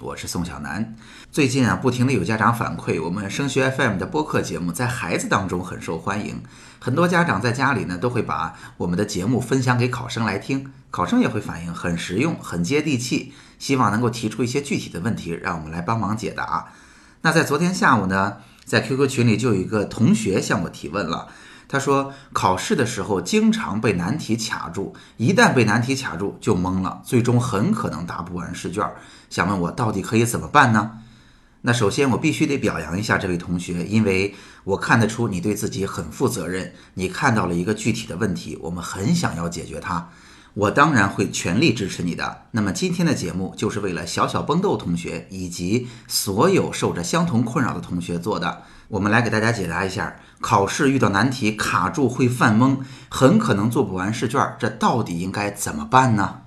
我是宋小南。最近啊，不停的有家长反馈，我们升学 FM 的播客节目在孩子当中很受欢迎，很多家长在家里呢都会把我们的节目分享给考生来听，考生也会反映很实用、很接地气，希望能够提出一些具体的问题，让我们来帮忙解答。那在昨天下午呢，在 QQ 群里就有一个同学向我提问了。他说，考试的时候经常被难题卡住，一旦被难题卡住就懵了，最终很可能答不完试卷。想问我到底可以怎么办呢？那首先我必须得表扬一下这位同学，因为我看得出你对自己很负责任，你看到了一个具体的问题，我们很想要解决它。我当然会全力支持你的。那么今天的节目就是为了小小崩豆同学以及所有受着相同困扰的同学做的。我们来给大家解答一下，考试遇到难题卡住会犯懵，很可能做不完试卷，这到底应该怎么办呢？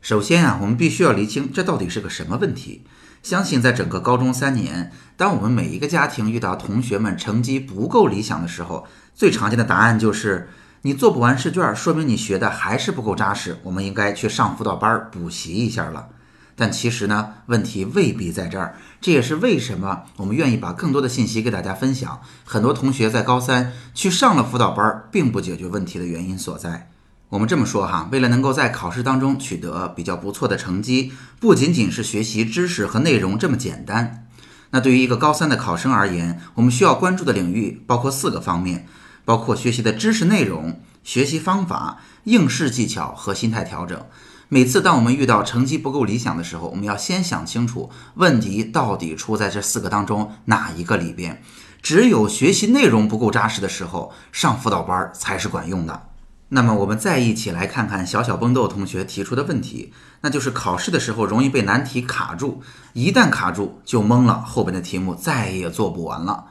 首先啊，我们必须要厘清这到底是个什么问题。相信在整个高中三年，当我们每一个家庭遇到同学们成绩不够理想的时候，最常见的答案就是。你做不完试卷，说明你学的还是不够扎实。我们应该去上辅导班补习一下了。但其实呢，问题未必在这儿。这也是为什么我们愿意把更多的信息给大家分享。很多同学在高三去上了辅导班，并不解决问题的原因所在。我们这么说哈，为了能够在考试当中取得比较不错的成绩，不仅仅是学习知识和内容这么简单。那对于一个高三的考生而言，我们需要关注的领域包括四个方面。包括学习的知识内容、学习方法、应试技巧和心态调整。每次当我们遇到成绩不够理想的时候，我们要先想清楚问题到底出在这四个当中哪一个里边。只有学习内容不够扎实的时候，上辅导班才是管用的。那么，我们再一起来看看小小崩豆同学提出的问题，那就是考试的时候容易被难题卡住，一旦卡住就懵了，后边的题目再也做不完了。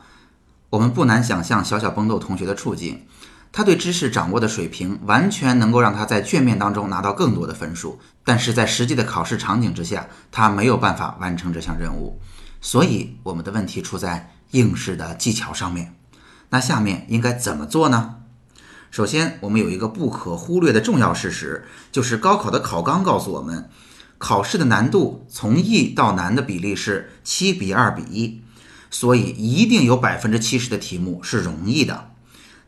我们不难想象小小崩豆同学的处境，他对知识掌握的水平完全能够让他在卷面当中拿到更多的分数，但是在实际的考试场景之下，他没有办法完成这项任务。所以我们的问题出在应试的技巧上面。那下面应该怎么做呢？首先，我们有一个不可忽略的重要事实，就是高考的考纲告诉我们，考试的难度从易到难的比例是七比二比一。所以一定有百分之七十的题目是容易的。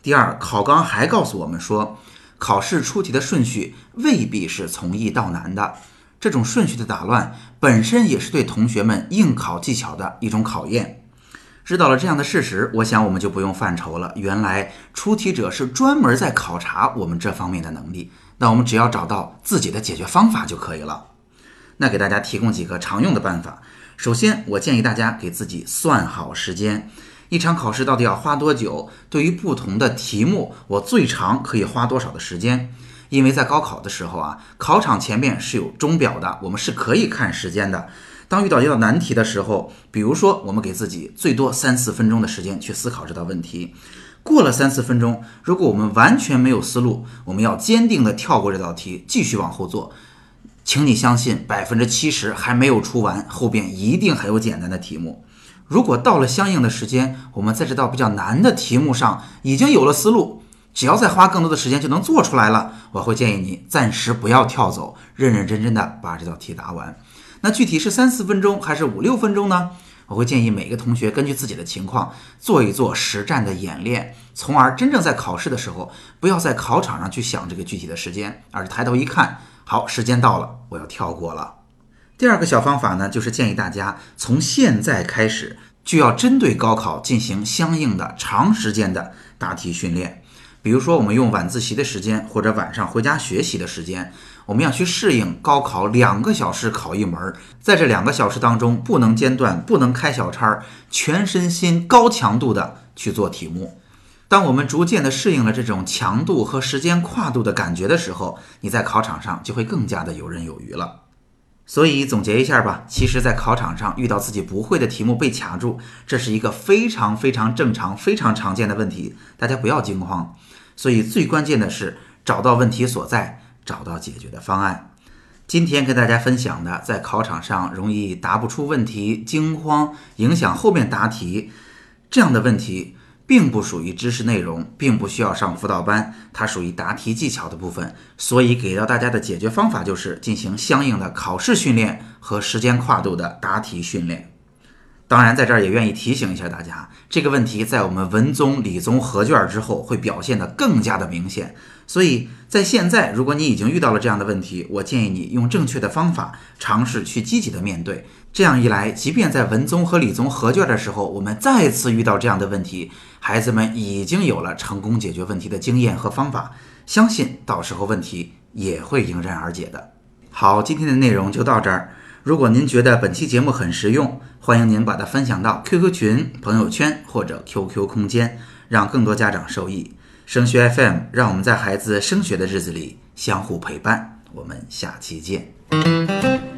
第二，考纲还告诉我们说，考试出题的顺序未必是从易到难的。这种顺序的打乱本身也是对同学们应考技巧的一种考验。知道了这样的事实，我想我们就不用犯愁了。原来出题者是专门在考察我们这方面的能力。那我们只要找到自己的解决方法就可以了。那给大家提供几个常用的办法。首先，我建议大家给自己算好时间，一场考试到底要花多久？对于不同的题目，我最长可以花多少的时间？因为在高考的时候啊，考场前面是有钟表的，我们是可以看时间的。当遇到一道难题的时候，比如说我们给自己最多三四分钟的时间去思考这道问题，过了三四分钟，如果我们完全没有思路，我们要坚定的跳过这道题，继续往后做。请你相信，百分之七十还没有出完，后边一定还有简单的题目。如果到了相应的时间，我们在这道比较难的题目上已经有了思路，只要再花更多的时间就能做出来了。我会建议你暂时不要跳走，认认真真的把这道题答完。那具体是三四分钟还是五六分钟呢？我会建议每个同学根据自己的情况做一做实战的演练，从而真正在考试的时候，不要在考场上去想这个具体的时间，而是抬头一看。好，时间到了，我要跳过了。第二个小方法呢，就是建议大家从现在开始就要针对高考进行相应的长时间的答题训练。比如说，我们用晚自习的时间或者晚上回家学习的时间，我们要去适应高考两个小时考一门，在这两个小时当中不能间断，不能开小差，全身心高强度的去做题目。当我们逐渐的适应了这种强度和时间跨度的感觉的时候，你在考场上就会更加的游刃有余了。所以总结一下吧，其实，在考场上遇到自己不会的题目被卡住，这是一个非常非常正常、非常常见的问题，大家不要惊慌。所以最关键的是找到问题所在，找到解决的方案。今天跟大家分享的，在考场上容易答不出问题、惊慌，影响后面答题这样的问题，并不属于知识内容，并不需要上辅导班，它属于答题技巧的部分。所以给到大家的解决方法就是进行相应的考试训练和时间跨度的答题训练。当然，在这儿也愿意提醒一下大家，这个问题在我们文综、理综合卷之后会表现得更加的明显。所以在现在，如果你已经遇到了这样的问题，我建议你用正确的方法，尝试去积极的面对。这样一来，即便在文综和理综合卷的时候，我们再次遇到这样的问题，孩子们已经有了成功解决问题的经验和方法，相信到时候问题也会迎刃而解的。好，今天的内容就到这儿。如果您觉得本期节目很实用，欢迎您把它分享到 QQ 群、朋友圈或者 QQ 空间，让更多家长受益。升学 FM，让我们在孩子升学的日子里相互陪伴。我们下期见。